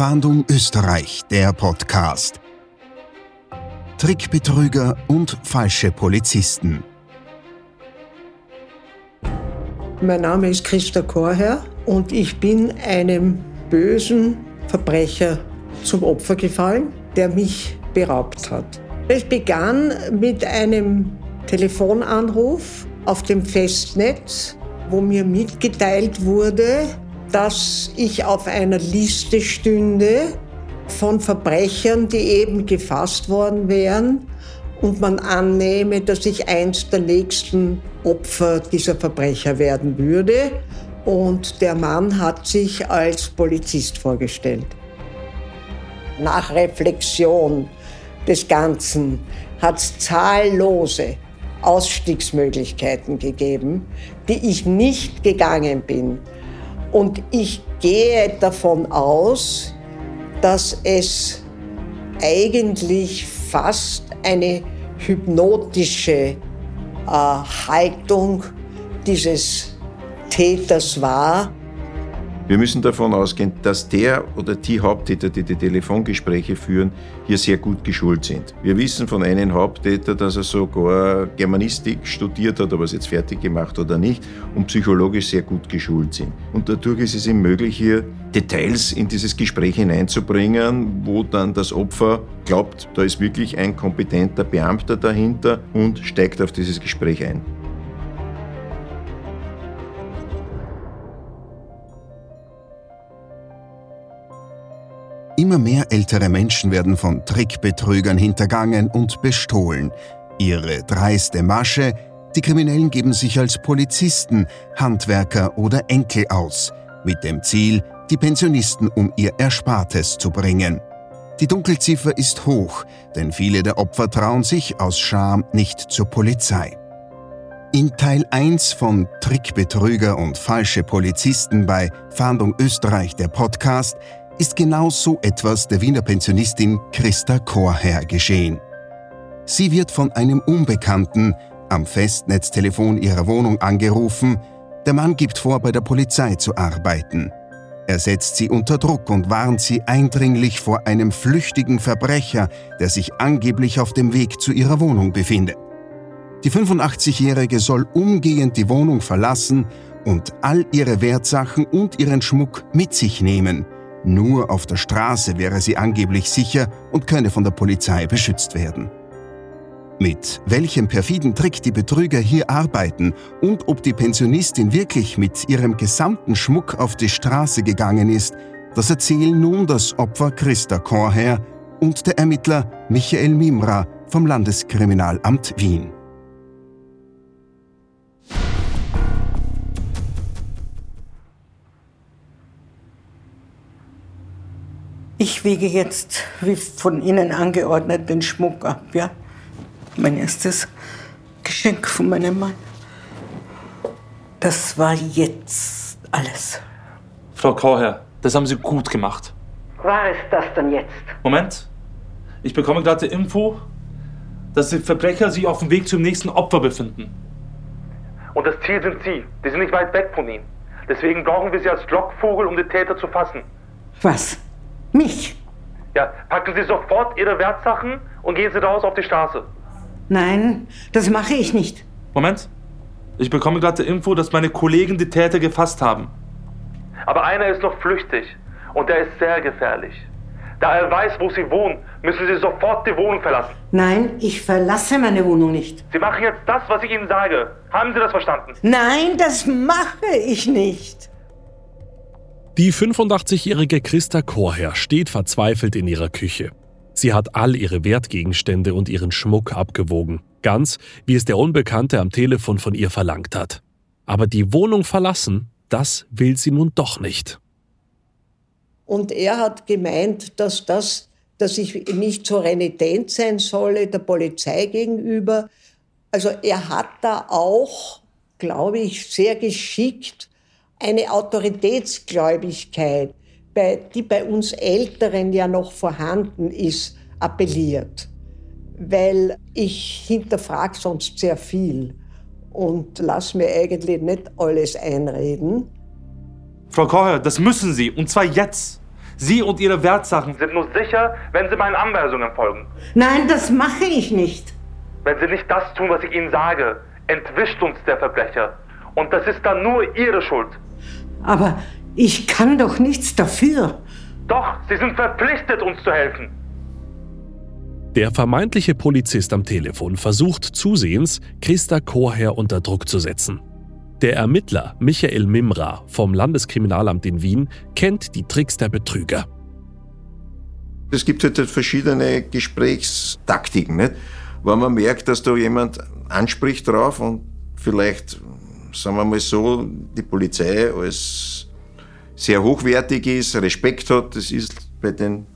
Fahndung Österreich, der Podcast. Trickbetrüger und falsche Polizisten. Mein Name ist Christa Korher und ich bin einem bösen Verbrecher zum Opfer gefallen, der mich beraubt hat. Es begann mit einem Telefonanruf auf dem Festnetz, wo mir mitgeteilt wurde, dass ich auf einer Liste stünde von Verbrechern, die eben gefasst worden wären und man annehme, dass ich eins der nächsten Opfer dieser Verbrecher werden würde. Und der Mann hat sich als Polizist vorgestellt. Nach Reflexion des Ganzen hat es zahllose Ausstiegsmöglichkeiten gegeben, die ich nicht gegangen bin. Und ich gehe davon aus, dass es eigentlich fast eine hypnotische äh, Haltung dieses Täters war, wir müssen davon ausgehen, dass der oder die Haupttäter, die die Telefongespräche führen, hier sehr gut geschult sind. Wir wissen von einem Haupttäter, dass er sogar Germanistik studiert hat, ob er es jetzt fertig gemacht oder nicht, und psychologisch sehr gut geschult sind. Und dadurch ist es ihm möglich, hier Details in dieses Gespräch hineinzubringen, wo dann das Opfer glaubt, da ist wirklich ein kompetenter Beamter dahinter und steigt auf dieses Gespräch ein. Immer mehr ältere Menschen werden von Trickbetrügern hintergangen und bestohlen. Ihre dreiste Masche, die Kriminellen geben sich als Polizisten, Handwerker oder Enkel aus, mit dem Ziel, die Pensionisten um ihr Erspartes zu bringen. Die Dunkelziffer ist hoch, denn viele der Opfer trauen sich aus Scham nicht zur Polizei. In Teil 1 von Trickbetrüger und falsche Polizisten bei Fahndung Österreich der Podcast ist genau so etwas der Wiener Pensionistin Christa Chorherr geschehen. Sie wird von einem Unbekannten am Festnetztelefon ihrer Wohnung angerufen, der Mann gibt vor, bei der Polizei zu arbeiten. Er setzt sie unter Druck und warnt sie eindringlich vor einem flüchtigen Verbrecher, der sich angeblich auf dem Weg zu ihrer Wohnung befindet. Die 85-Jährige soll umgehend die Wohnung verlassen und all ihre Wertsachen und ihren Schmuck mit sich nehmen – nur auf der Straße wäre sie angeblich sicher und könne von der Polizei beschützt werden. Mit welchem perfiden Trick die Betrüger hier arbeiten und ob die Pensionistin wirklich mit ihrem gesamten Schmuck auf die Straße gegangen ist, das erzählen nun das Opfer Christa Korher und der Ermittler Michael Mimra vom Landeskriminalamt Wien. Ich wiege jetzt, wie von Ihnen angeordnet, den Schmuck ab, ja? Mein erstes Geschenk von meinem Mann. Das war jetzt alles. Frau Kauherr, das haben Sie gut gemacht. War es das dann jetzt? Moment. Ich bekomme gerade die Info, dass die Verbrecher sich auf dem Weg zum nächsten Opfer befinden. Und das Ziel sind Sie. Die sind nicht weit weg von Ihnen. Deswegen brauchen wir Sie als Lockvogel, um den Täter zu fassen. Was? Mich? Ja, packen Sie sofort Ihre Wertsachen und gehen Sie raus auf die Straße. Nein, das mache ich nicht. Moment. Ich bekomme gerade die Info, dass meine Kollegen die Täter gefasst haben. Aber einer ist noch flüchtig und der ist sehr gefährlich. Da er weiß, wo Sie wohnen, müssen Sie sofort die Wohnung verlassen. Nein, ich verlasse meine Wohnung nicht. Sie machen jetzt das, was ich Ihnen sage. Haben Sie das verstanden? Nein, das mache ich nicht. Die 85-jährige Christa Chorherr steht verzweifelt in ihrer Küche. Sie hat all ihre Wertgegenstände und ihren Schmuck abgewogen, ganz wie es der Unbekannte am Telefon von ihr verlangt hat. Aber die Wohnung verlassen, das will sie nun doch nicht. Und er hat gemeint, dass das, dass ich nicht so renitent sein solle der Polizei gegenüber. Also er hat da auch, glaube ich, sehr geschickt eine Autoritätsgläubigkeit, die bei uns Älteren ja noch vorhanden ist, appelliert. Weil ich hinterfrage sonst sehr viel und lasse mir eigentlich nicht alles einreden. Frau Kocher, das müssen Sie, und zwar jetzt. Sie und Ihre Wertsachen sind nur sicher, wenn Sie meinen Anweisungen folgen. Nein, das mache ich nicht. Wenn Sie nicht das tun, was ich Ihnen sage, entwischt uns der Verbrecher. Und das ist dann nur Ihre Schuld. Aber ich kann doch nichts dafür. Doch, Sie sind verpflichtet, uns zu helfen. Der vermeintliche Polizist am Telefon versucht zusehends, Christa Chorherr unter Druck zu setzen. Der Ermittler Michael Mimra vom Landeskriminalamt in Wien kennt die Tricks der Betrüger. Es gibt halt verschiedene Gesprächstaktiken. Nicht? Wenn man merkt, dass da jemand anspricht drauf und vielleicht, sagen wir mal so, die Polizei als sehr hochwertig ist, Respekt hat, das ist bei den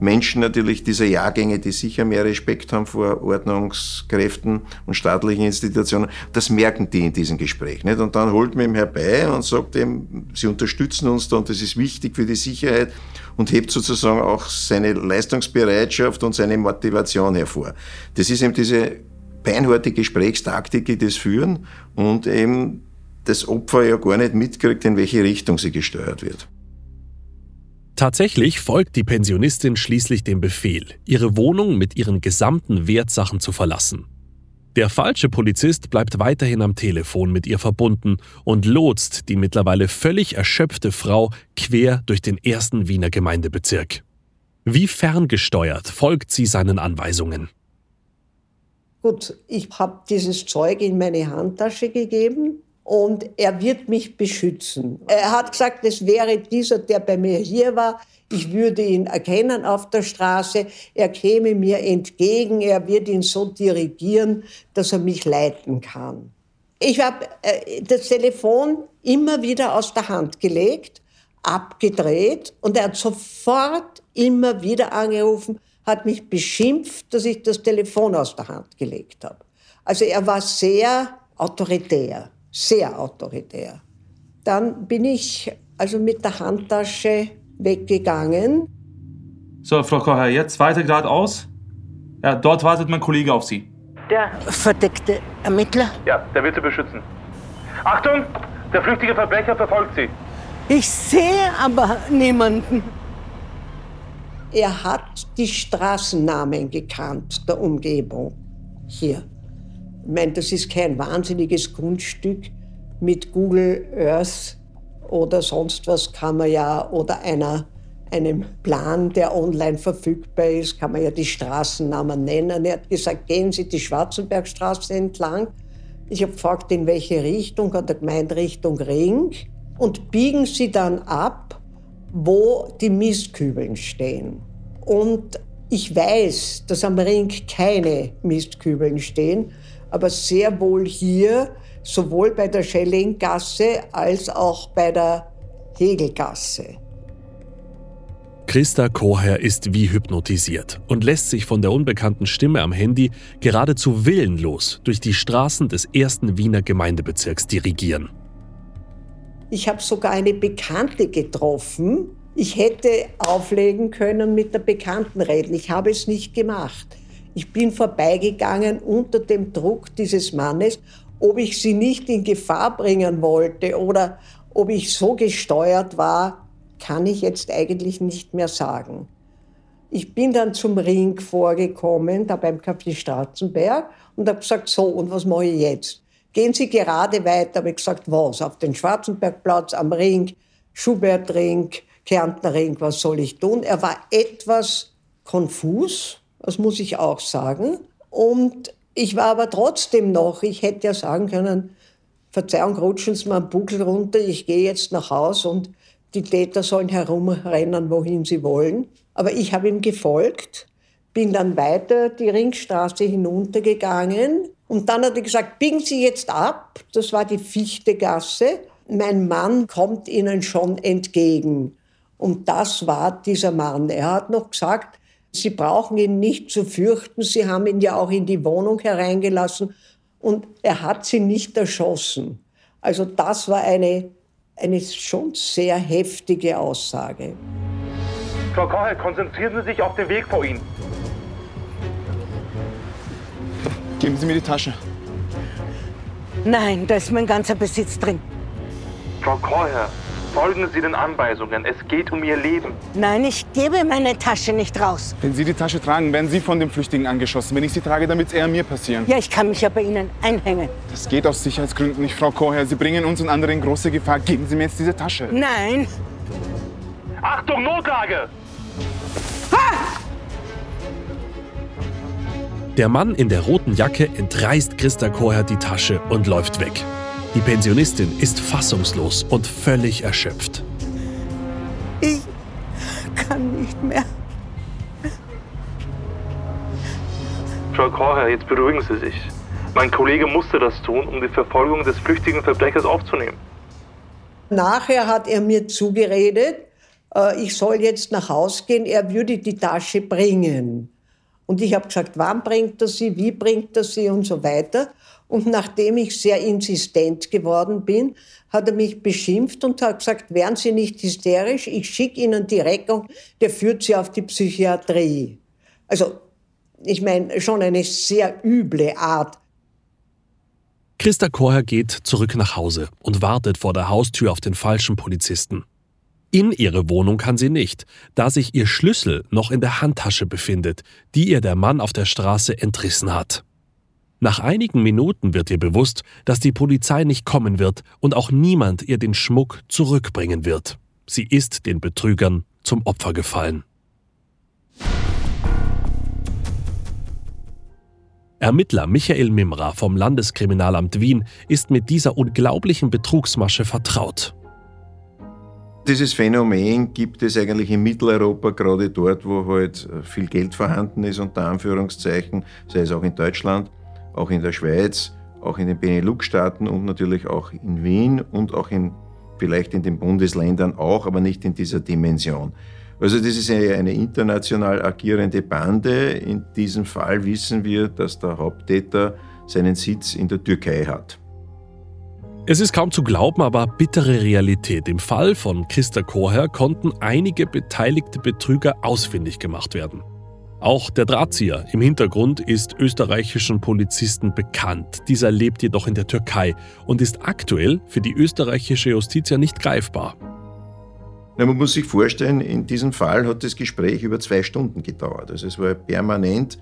Menschen natürlich dieser Jahrgänge, die sicher mehr Respekt haben vor Ordnungskräften und staatlichen Institutionen, das merken die in diesem Gespräch. Nicht? Und dann holt man ihm herbei und sagt ihm, sie unterstützen uns da und das ist wichtig für die Sicherheit und hebt sozusagen auch seine Leistungsbereitschaft und seine Motivation hervor. Das ist eben diese beinharte Gesprächstaktik, die das führen und eben das Opfer ja gar nicht mitkriegt, in welche Richtung sie gesteuert wird. Tatsächlich folgt die Pensionistin schließlich dem Befehl, ihre Wohnung mit ihren gesamten Wertsachen zu verlassen. Der falsche Polizist bleibt weiterhin am Telefon mit ihr verbunden und lotst die mittlerweile völlig erschöpfte Frau quer durch den ersten Wiener Gemeindebezirk. Wie ferngesteuert folgt sie seinen Anweisungen. Gut, ich habe dieses Zeug in meine Handtasche gegeben und er wird mich beschützen. Er hat gesagt, es wäre dieser, der bei mir hier war. Ich würde ihn erkennen auf der Straße. Er käme mir entgegen. Er wird ihn so dirigieren, dass er mich leiten kann. Ich habe äh, das Telefon immer wieder aus der Hand gelegt, abgedreht und er hat sofort immer wieder angerufen, hat mich beschimpft, dass ich das Telefon aus der Hand gelegt habe. Also er war sehr autoritär sehr autoritär. Dann bin ich also mit der Handtasche weggegangen. So, Frau Kocher, jetzt weiter geradeaus. Ja, dort wartet mein Kollege auf Sie. Der verdeckte Ermittler? Ja, der wird Sie beschützen. Achtung! Der flüchtige Verbrecher verfolgt Sie. Ich sehe aber niemanden. Er hat die Straßennamen gekannt der Umgebung hier. Ich meine, das ist kein wahnsinniges Kunststück. Mit Google Earth oder sonst was kann man ja, oder einer, einem Plan, der online verfügbar ist, kann man ja die Straßennamen nennen. Er hat gesagt, gehen Sie die Schwarzenbergstraße entlang. Ich habe gefragt, in welche Richtung, hat er gemeint, Richtung Ring. Und biegen Sie dann ab, wo die Mistkübeln stehen. Und ich weiß, dass am Ring keine Mistkübeln stehen, aber sehr wohl hier, sowohl bei der Schellinggasse als auch bei der Hegelgasse. Christa Koher ist wie hypnotisiert und lässt sich von der unbekannten Stimme am Handy geradezu willenlos durch die Straßen des ersten Wiener Gemeindebezirks dirigieren. Ich habe sogar eine Bekannte getroffen. Ich hätte auflegen können mit der Bekannten reden. Ich habe es nicht gemacht. Ich bin vorbeigegangen unter dem Druck dieses Mannes, ob ich sie nicht in Gefahr bringen wollte oder ob ich so gesteuert war, kann ich jetzt eigentlich nicht mehr sagen. Ich bin dann zum Ring vorgekommen, da beim Café Stratzenberg, und habe gesagt, so, und was mache ich jetzt? Gehen Sie gerade weiter, habe ich gesagt, was? Auf den Schwarzenbergplatz, am Ring, Schubertring, Kärntner Ring, was soll ich tun? Er war etwas konfus, das muss ich auch sagen. Und ich war aber trotzdem noch, ich hätte ja sagen können, Verzeihung, rutschen Sie mal einen Buckel runter, ich gehe jetzt nach Haus und die Täter sollen herumrennen, wohin sie wollen. Aber ich habe ihm gefolgt, bin dann weiter die Ringstraße hinuntergegangen und dann hat er gesagt, biegen Sie jetzt ab. Das war die Fichtegasse. Mein Mann kommt Ihnen schon entgegen. Und das war dieser Mann. Er hat noch gesagt, Sie brauchen ihn nicht zu fürchten. Sie haben ihn ja auch in die Wohnung hereingelassen und er hat sie nicht erschossen. Also das war eine, eine schon sehr heftige Aussage. Frau Kocher, konzentrieren Sie sich auf den Weg vor Ihnen. Geben Sie mir die Tasche. Nein, da ist mein ganzer Besitz drin. Frau Kocher, Folgen Sie den Anweisungen. Es geht um Ihr Leben. Nein, ich gebe meine Tasche nicht raus. Wenn Sie die Tasche tragen, werden Sie von dem Flüchtigen angeschossen. Wenn ich sie trage, dann wird es eher mir passieren. Ja, ich kann mich ja bei Ihnen einhängen. Das geht aus Sicherheitsgründen nicht, Frau Koher. Sie bringen uns und anderen in große Gefahr. Geben Sie mir jetzt diese Tasche. Nein. Achtung, Notlage! Der Mann in der roten Jacke entreißt Christa Koher die Tasche und läuft weg. Die Pensionistin ist fassungslos und völlig erschöpft. Ich kann nicht mehr. Frau Kocher, jetzt beruhigen Sie sich. Mein Kollege musste das tun, um die Verfolgung des flüchtigen Verbrechers aufzunehmen. Nachher hat er mir zugeredet, äh, ich soll jetzt nach Hause gehen, er würde die Tasche bringen. Und ich habe gesagt, wann bringt er sie, wie bringt er sie und so weiter. Und nachdem ich sehr insistent geworden bin, hat er mich beschimpft und hat gesagt, wären Sie nicht hysterisch, ich schicke Ihnen die Rechnung, der führt Sie auf die Psychiatrie. Also, ich meine, schon eine sehr üble Art. Christa Koher geht zurück nach Hause und wartet vor der Haustür auf den falschen Polizisten. In ihre Wohnung kann sie nicht, da sich ihr Schlüssel noch in der Handtasche befindet, die ihr der Mann auf der Straße entrissen hat. Nach einigen Minuten wird ihr bewusst, dass die Polizei nicht kommen wird und auch niemand ihr den Schmuck zurückbringen wird. Sie ist den Betrügern zum Opfer gefallen. Ermittler Michael Mimra vom Landeskriminalamt Wien ist mit dieser unglaublichen Betrugsmasche vertraut. Dieses Phänomen gibt es eigentlich in Mitteleuropa, gerade dort, wo halt viel Geld vorhanden ist, unter Anführungszeichen, sei es auch in Deutschland, auch in der Schweiz, auch in den Benelux-Staaten und natürlich auch in Wien und auch in, vielleicht in den Bundesländern auch, aber nicht in dieser Dimension. Also das ist eine international agierende Bande. In diesem Fall wissen wir, dass der Haupttäter seinen Sitz in der Türkei hat. Es ist kaum zu glauben, aber bittere Realität. Im Fall von Christa Koher konnten einige beteiligte Betrüger ausfindig gemacht werden. Auch der Drahtzieher im Hintergrund ist österreichischen Polizisten bekannt. Dieser lebt jedoch in der Türkei und ist aktuell für die österreichische Justiz ja nicht greifbar. Na, man muss sich vorstellen, in diesem Fall hat das Gespräch über zwei Stunden gedauert. Also es war permanent,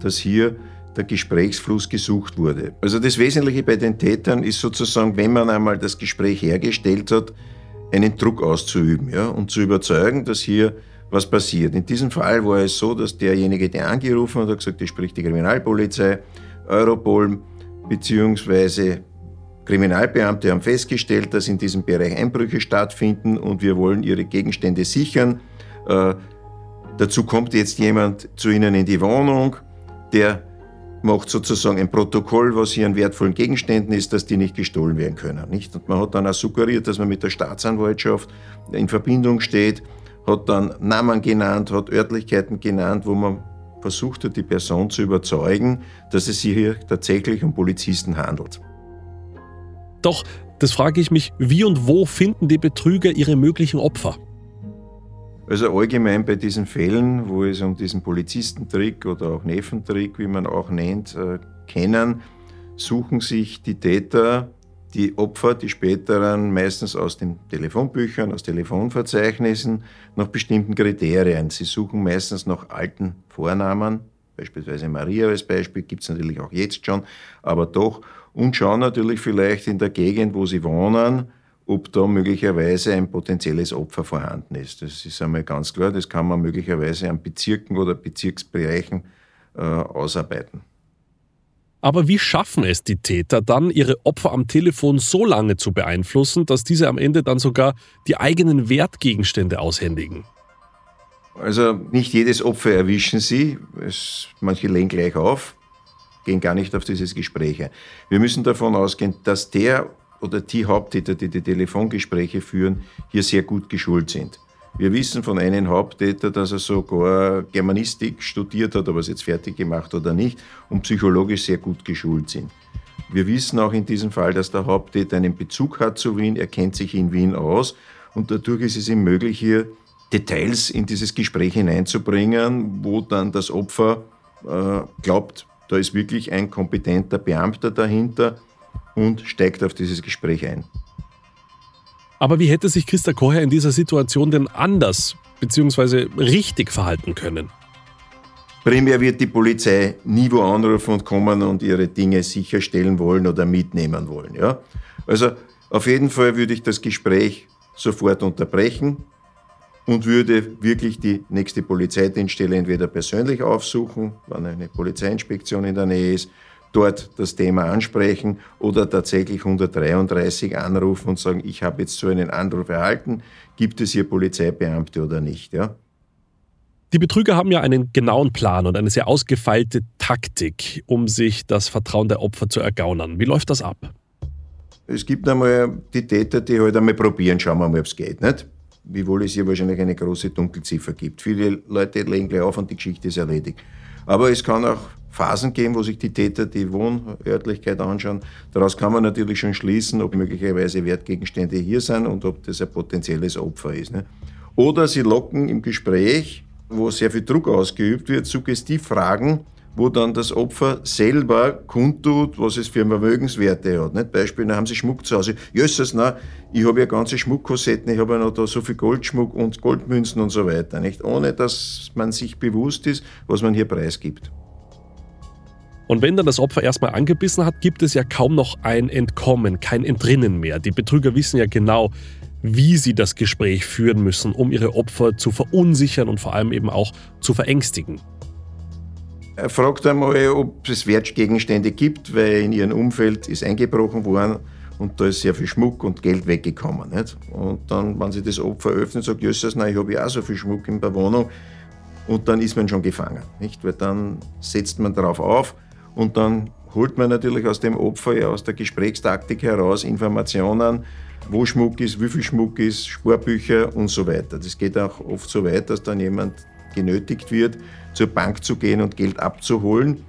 dass hier der Gesprächsfluss gesucht wurde. Also das Wesentliche bei den Tätern ist sozusagen, wenn man einmal das Gespräch hergestellt hat, einen Druck auszuüben ja, und zu überzeugen, dass hier was passiert. In diesem Fall war es so, dass derjenige, der angerufen hat, hat gesagt, das spricht die Kriminalpolizei, Europol bzw. Kriminalbeamte haben festgestellt, dass in diesem Bereich Einbrüche stattfinden und wir wollen ihre Gegenstände sichern. Äh, dazu kommt jetzt jemand zu Ihnen in die Wohnung, der macht sozusagen ein Protokoll, was hier an wertvollen Gegenständen ist, dass die nicht gestohlen werden können. Nicht? Und man hat dann auch suggeriert, dass man mit der Staatsanwaltschaft in Verbindung steht hat dann Namen genannt, hat Örtlichkeiten genannt, wo man versucht hat, die Person zu überzeugen, dass es sich hier tatsächlich um Polizisten handelt. Doch, das frage ich mich, wie und wo finden die Betrüger ihre möglichen Opfer? Also allgemein bei diesen Fällen, wo es um diesen Polizistentrick oder auch Neffentrick, wie man auch nennt, äh, kennen, suchen sich die Täter die Opfer, die späteren, meistens aus den Telefonbüchern, aus Telefonverzeichnissen, nach bestimmten Kriterien. Sie suchen meistens nach alten Vornamen, beispielsweise Maria als Beispiel, gibt es natürlich auch jetzt schon, aber doch, und schauen natürlich vielleicht in der Gegend, wo sie wohnen, ob da möglicherweise ein potenzielles Opfer vorhanden ist. Das ist einmal ganz klar, das kann man möglicherweise an Bezirken oder Bezirksbereichen äh, ausarbeiten. Aber wie schaffen es die Täter dann, ihre Opfer am Telefon so lange zu beeinflussen, dass diese am Ende dann sogar die eigenen Wertgegenstände aushändigen? Also nicht jedes Opfer erwischen sie, es, manche lehnen gleich auf, gehen gar nicht auf dieses Gespräch ein. Wir müssen davon ausgehen, dass der oder die Haupttäter, die die Telefongespräche führen, hier sehr gut geschult sind. Wir wissen von einem Haupttäter, dass er sogar Germanistik studiert hat, ob er es jetzt fertig gemacht oder nicht, und psychologisch sehr gut geschult sind. Wir wissen auch in diesem Fall, dass der Haupttäter einen Bezug hat zu Wien, er kennt sich in Wien aus und dadurch ist es ihm möglich, hier Details in dieses Gespräch hineinzubringen, wo dann das Opfer äh, glaubt, da ist wirklich ein kompetenter Beamter dahinter und steigt auf dieses Gespräch ein. Aber wie hätte sich Christa Kocher in dieser Situation denn anders bzw. richtig verhalten können? Primär wird die Polizei nie wo anrufen und kommen und ihre Dinge sicherstellen wollen oder mitnehmen wollen. Ja? Also auf jeden Fall würde ich das Gespräch sofort unterbrechen und würde wirklich die nächste Polizeidienststelle entweder persönlich aufsuchen, wenn eine Polizeiinspektion in der Nähe ist, dort das Thema ansprechen oder tatsächlich 133 anrufen und sagen, ich habe jetzt so einen Anruf erhalten, gibt es hier Polizeibeamte oder nicht. Ja? Die Betrüger haben ja einen genauen Plan und eine sehr ausgefeilte Taktik, um sich das Vertrauen der Opfer zu ergaunern. Wie läuft das ab? Es gibt einmal die Täter, die halt einmal probieren, schauen wir mal, ob es geht. Nicht? Wiewohl es hier wahrscheinlich eine große Dunkelziffer gibt. Viele Leute legen gleich auf und die Geschichte ist erledigt. Aber es kann auch Phasen geben, wo sich die Täter die Wohnörtlichkeit anschauen. Daraus kann man natürlich schon schließen, ob möglicherweise Wertgegenstände hier sind und ob das ein potenzielles Opfer ist. Nicht? Oder sie locken im Gespräch wo sehr viel Druck ausgeübt wird, Suggestivfragen, wo dann das Opfer selber kundtut, was es für Vermögenswerte hat. Nicht? Beispiel, da haben sie Schmuck zu Hause. Jösses, na, ich habe ja ganze Schmuckkassetten, ich habe ja noch da so viel Goldschmuck und Goldmünzen und so weiter. Nicht? Ohne, dass man sich bewusst ist, was man hier preisgibt. Und wenn dann das Opfer erstmal angebissen hat, gibt es ja kaum noch ein Entkommen, kein Entrinnen mehr. Die Betrüger wissen ja genau, wie sie das Gespräch führen müssen, um ihre Opfer zu verunsichern und vor allem eben auch zu verängstigen. Er fragt einmal, ob es Wertgegenstände gibt, weil in ihrem Umfeld ist eingebrochen worden und da ist sehr viel Schmuck und Geld weggekommen. Nicht? Und dann, wenn sie das Opfer öffnet, sagt Jesus, nein, ich habe ja auch so viel Schmuck in der Wohnung. Und dann ist man schon gefangen. Nicht? Weil dann setzt man darauf auf und dann holt man natürlich aus dem Opfer, ja, aus der Gesprächstaktik heraus Informationen, wo Schmuck ist, wie viel Schmuck ist, Sparbücher und so weiter. Das geht auch oft so weit, dass dann jemand genötigt wird, zur Bank zu gehen und Geld abzuholen,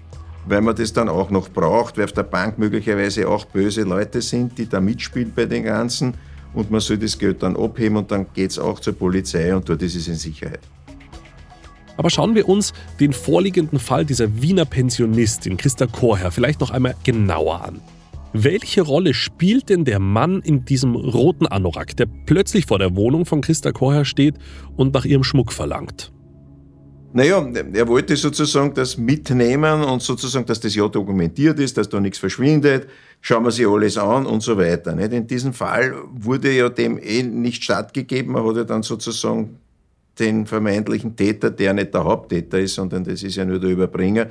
weil man das dann auch noch braucht, weil auf der Bank möglicherweise auch böse Leute sind, die da mitspielen bei den Ganzen und man soll das Geld dann abheben und dann geht es auch zur Polizei und dort ist es in Sicherheit. Aber schauen wir uns den vorliegenden Fall dieser Wiener Pensionistin Christa Chorherr vielleicht noch einmal genauer an. Welche Rolle spielt denn der Mann in diesem roten Anorak, der plötzlich vor der Wohnung von Christa Chorherr steht und nach ihrem Schmuck verlangt? Naja, er wollte sozusagen das mitnehmen und sozusagen, dass das ja dokumentiert ist, dass da nichts verschwindet, schauen wir sich alles an und so weiter. Nicht? In diesem Fall wurde ja dem eh nicht stattgegeben, man hat ja dann sozusagen den vermeintlichen Täter, der nicht der Haupttäter ist, sondern das ist ja nur der Überbringer,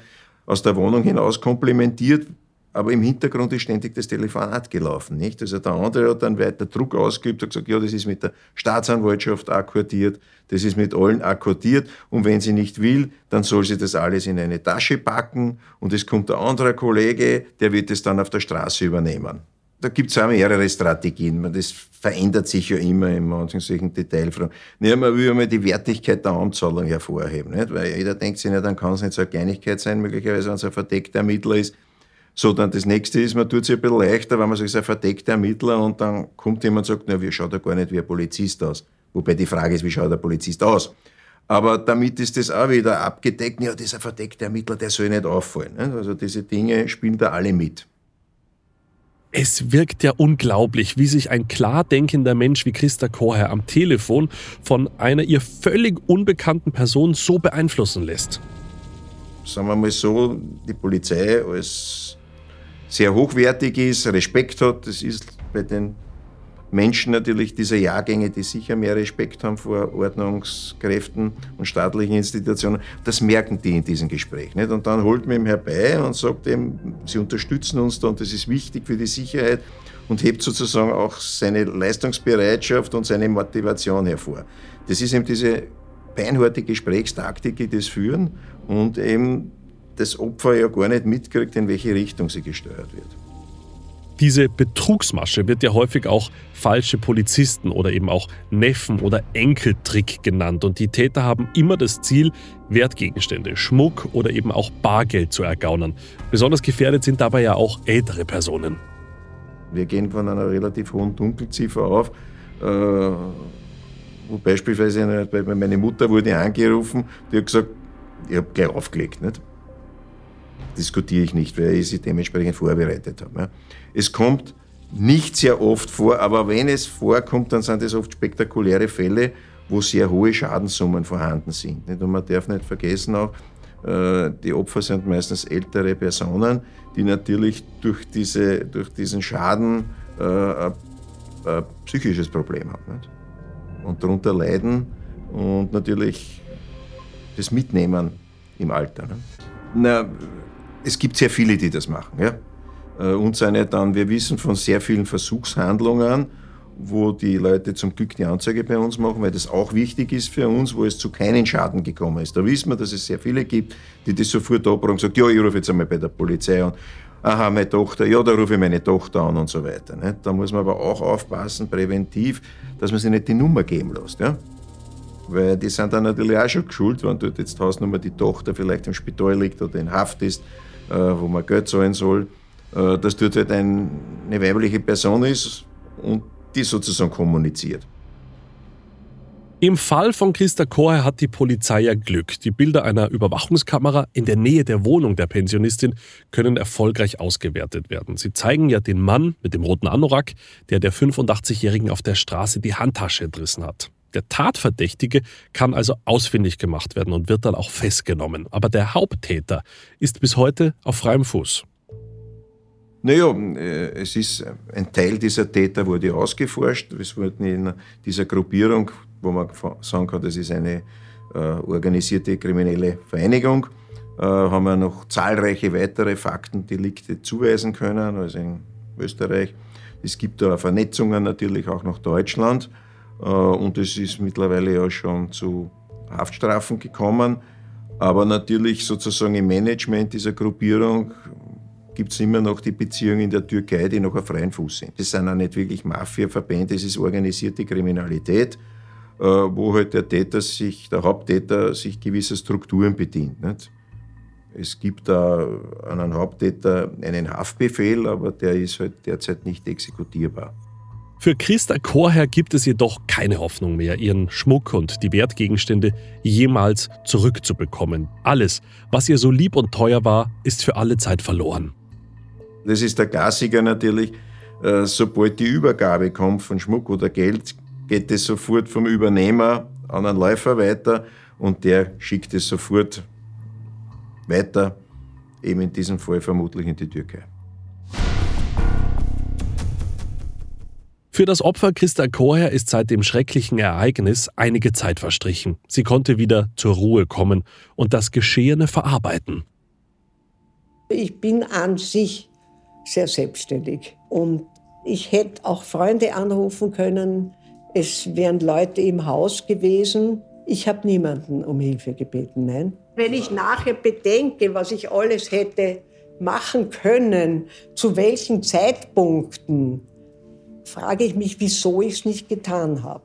aus der Wohnung hinaus komplimentiert, aber im Hintergrund ist ständig das Telefonat gelaufen. Nicht? Also der andere hat dann weiter Druck ausgeübt, hat gesagt, ja, das ist mit der Staatsanwaltschaft akkordiert, das ist mit allen akkordiert und wenn sie nicht will, dann soll sie das alles in eine Tasche packen und es kommt ein anderer Kollege, der wird es dann auf der Straße übernehmen. Da gibt es auch mehrere Strategien. Das verändert sich ja immer in manchen solchen Detailfragen. Nicht man will einmal die Wertigkeit der Anzahlung hervorheben. Nicht? Weil jeder denkt sich, ja, dann kann es nicht so eine Kleinigkeit sein, möglicherweise, wenn es ein verdeckter Ermittler ist so, dann das nächste ist, man tut sich ein bisschen leichter, wenn man sagt, es ist ein verdeckter Ermittler und dann kommt jemand und sagt, na, wie schaut er gar nicht wie ein Polizist aus. Wobei die Frage ist, wie schaut der Polizist aus? Aber damit ist das auch wieder abgedeckt. Ja, dieser verdeckte Ermittler, der soll nicht auffallen. Also diese Dinge spielen da alle mit. Es wirkt ja unglaublich, wie sich ein klar denkender Mensch wie Christa Chorherr am Telefon von einer ihr völlig unbekannten Person so beeinflussen lässt. Sagen wir mal so, die Polizei als sehr hochwertig ist, Respekt hat. Das ist bei den Menschen natürlich dieser Jahrgänge, die sicher mehr Respekt haben vor Ordnungskräften und staatlichen Institutionen. Das merken die in diesem Gespräch. Nicht? Und dann holt man ihm herbei und sagt ihm, sie unterstützen uns da und das ist wichtig für die Sicherheit und hebt sozusagen auch seine Leistungsbereitschaft und seine Motivation hervor. Das ist eben diese beinharte Gesprächstaktik, die das führen und eben das Opfer ja gar nicht mitkriegt, in welche Richtung sie gesteuert wird. Diese Betrugsmasche wird ja häufig auch falsche Polizisten oder eben auch Neffen- oder Enkeltrick genannt. Und die Täter haben immer das Ziel, Wertgegenstände, Schmuck oder eben auch Bargeld zu ergaunern. Besonders gefährdet sind dabei ja auch ältere Personen. Wir gehen von einer relativ hohen Dunkelziffer auf. Äh, wo beispielsweise meine Mutter wurde angerufen, die hat gesagt, ich habe gleich aufgelegt. Nicht? Diskutiere ich nicht, weil ich sie dementsprechend vorbereitet habe. Es kommt nicht sehr oft vor, aber wenn es vorkommt, dann sind es oft spektakuläre Fälle, wo sehr hohe Schadenssummen vorhanden sind. Und man darf nicht vergessen auch, äh, die Opfer sind meistens ältere Personen, die natürlich durch, diese, durch diesen Schaden äh, ein, ein psychisches Problem haben und darunter leiden und natürlich das mitnehmen im Alter. Nicht? Na, es gibt sehr viele, die das machen. Ja? Äh, uns eine dann, wir wissen von sehr vielen Versuchshandlungen, wo die Leute zum Glück die Anzeige bei uns machen, weil das auch wichtig ist für uns, wo es zu keinen Schaden gekommen ist. Da wissen wir, dass es sehr viele gibt, die das sofort abbringen und sagen, ja, ich rufe jetzt einmal bei der Polizei an. Aha, meine Tochter, ja, da rufe ich meine Tochter an und so weiter. Nicht? Da muss man aber auch aufpassen, präventiv, dass man sich nicht die Nummer geben lässt. Ja? Weil die sind dann natürlich auch schon geschult, wenn dort jetzt Hausnummer die Tochter vielleicht im Spital liegt oder in Haft ist, wo man Geld zahlen soll, äh, dass dort halt ein, eine weibliche Person ist und die sozusagen kommuniziert. Im Fall von Christa Koher hat die Polizei ja Glück. Die Bilder einer Überwachungskamera in der Nähe der Wohnung der Pensionistin können erfolgreich ausgewertet werden. Sie zeigen ja den Mann mit dem roten Anorak, der der 85-Jährigen auf der Straße die Handtasche entrissen hat. Der Tatverdächtige kann also ausfindig gemacht werden und wird dann auch festgenommen. Aber der Haupttäter ist bis heute auf freiem Fuß. Naja, äh, es ist ein Teil dieser Täter wurde ausgeforscht. Es wurden in dieser Gruppierung, wo man sagen kann, das ist eine äh, organisierte kriminelle Vereinigung, äh, haben wir noch zahlreiche weitere Faktendelikte zuweisen können, also in Österreich. Es gibt da Vernetzungen natürlich auch nach Deutschland und es ist mittlerweile ja schon zu Haftstrafen gekommen. Aber natürlich sozusagen im Management dieser Gruppierung gibt es immer noch die Beziehungen in der Türkei, die noch auf freien Fuß sind. Das sind auch nicht wirklich Mafia-Verbände, das ist organisierte Kriminalität, äh, wo halt der Täter sich, der Haupttäter sich gewisser Strukturen bedient. Nicht? Es gibt da an einen Haupttäter einen Haftbefehl, aber der ist halt derzeit nicht exekutierbar. Für Christa Chorherr gibt es jedoch keine Hoffnung mehr, ihren Schmuck und die Wertgegenstände jemals zurückzubekommen. Alles, was ihr so lieb und teuer war, ist für alle Zeit verloren. Das ist der Klassiker natürlich. Äh, sobald die Übergabe kommt von Schmuck oder Geld, geht es sofort vom Übernehmer an einen Läufer weiter und der schickt es sofort weiter, eben in diesem Fall vermutlich in die Türkei. Für das Opfer Christa Koher ist seit dem schrecklichen Ereignis einige Zeit verstrichen. Sie konnte wieder zur Ruhe kommen und das Geschehene verarbeiten. Ich bin an sich sehr selbstständig. Und ich hätte auch Freunde anrufen können. Es wären Leute im Haus gewesen. Ich habe niemanden um Hilfe gebeten, nein. Wenn ich nachher bedenke, was ich alles hätte machen können, zu welchen Zeitpunkten, frage ich mich, wieso ich es nicht getan habe.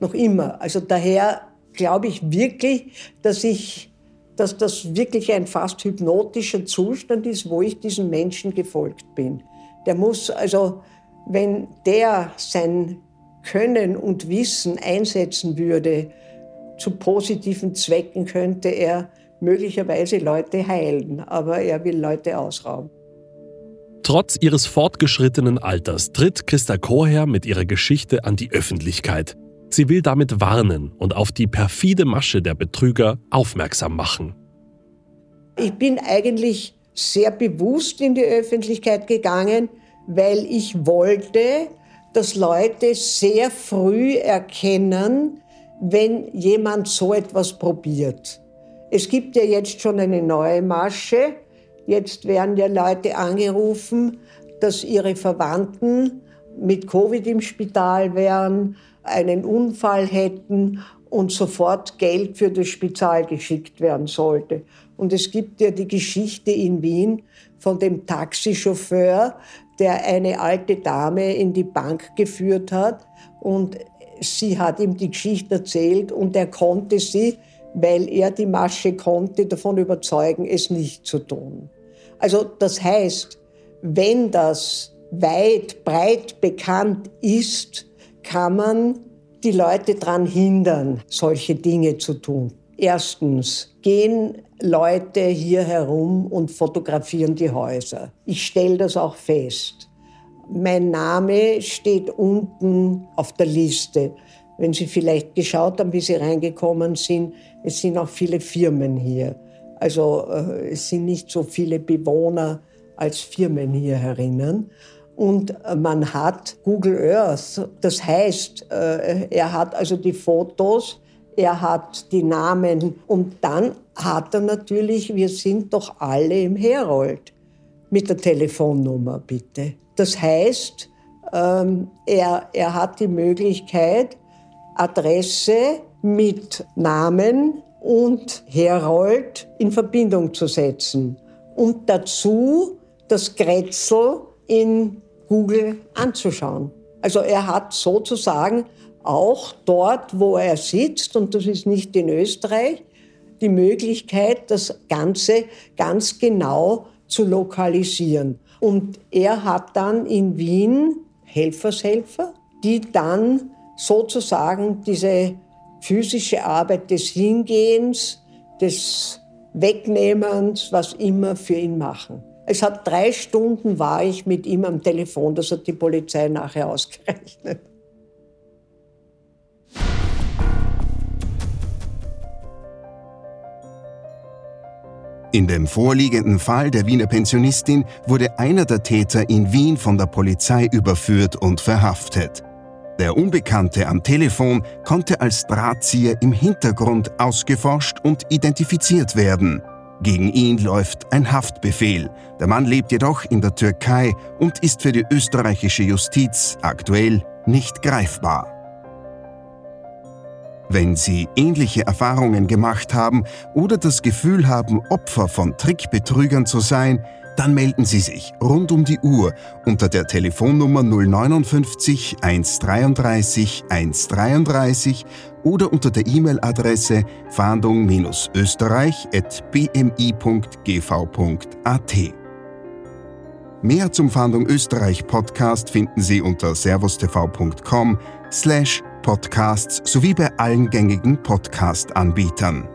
Noch immer. Also daher glaube ich wirklich, dass ich dass das wirklich ein fast hypnotischer Zustand ist, wo ich diesen Menschen gefolgt bin. Der muss also, wenn der sein Können und Wissen einsetzen würde, zu positiven Zwecken könnte er möglicherweise Leute heilen, aber er will Leute ausrauben. Trotz ihres fortgeschrittenen Alters tritt Christa Koher mit ihrer Geschichte an die Öffentlichkeit. Sie will damit warnen und auf die perfide Masche der Betrüger aufmerksam machen. Ich bin eigentlich sehr bewusst in die Öffentlichkeit gegangen, weil ich wollte, dass Leute sehr früh erkennen, wenn jemand so etwas probiert. Es gibt ja jetzt schon eine neue Masche. Jetzt werden ja Leute angerufen, dass ihre Verwandten mit Covid im Spital wären, einen Unfall hätten und sofort Geld für das Spital geschickt werden sollte. Und es gibt ja die Geschichte in Wien von dem Taxichauffeur, der eine alte Dame in die Bank geführt hat und sie hat ihm die Geschichte erzählt und er konnte sie, weil er die Masche konnte, davon überzeugen, es nicht zu tun. Also das heißt, wenn das weit, breit bekannt ist, kann man die Leute daran hindern, solche Dinge zu tun. Erstens gehen Leute hier herum und fotografieren die Häuser. Ich stelle das auch fest. Mein Name steht unten auf der Liste. Wenn Sie vielleicht geschaut haben, wie Sie reingekommen sind, es sind auch viele Firmen hier. Also äh, es sind nicht so viele Bewohner als Firmen hier herinnen. Und man hat Google Earth, das heißt, äh, er hat also die Fotos, er hat die Namen und dann hat er natürlich, wir sind doch alle im Herold mit der Telefonnummer bitte. Das heißt, ähm, er, er hat die Möglichkeit, Adresse mit Namen und Herold in Verbindung zu setzen und dazu das Kretzel in Google anzuschauen. Also er hat sozusagen auch dort, wo er sitzt, und das ist nicht in Österreich, die Möglichkeit, das Ganze ganz genau zu lokalisieren. Und er hat dann in Wien Helfershelfer, die dann sozusagen diese physische Arbeit des Hingehens, des Wegnehmens, was immer für ihn machen. Es hat drei Stunden war ich mit ihm am Telefon, das hat die Polizei nachher ausgerechnet. In dem vorliegenden Fall der Wiener Pensionistin wurde einer der Täter in Wien von der Polizei überführt und verhaftet. Der Unbekannte am Telefon konnte als Drahtzieher im Hintergrund ausgeforscht und identifiziert werden. Gegen ihn läuft ein Haftbefehl. Der Mann lebt jedoch in der Türkei und ist für die österreichische Justiz aktuell nicht greifbar. Wenn Sie ähnliche Erfahrungen gemacht haben oder das Gefühl haben, Opfer von Trickbetrügern zu sein, dann melden Sie sich rund um die Uhr unter der Telefonnummer 059 133 133 oder unter der E-Mail-Adresse fahndung-österreich.bmi.gv.at. Mehr zum Fahndung Österreich Podcast finden Sie unter servustv.com slash podcasts sowie bei allen gängigen Podcast-Anbietern.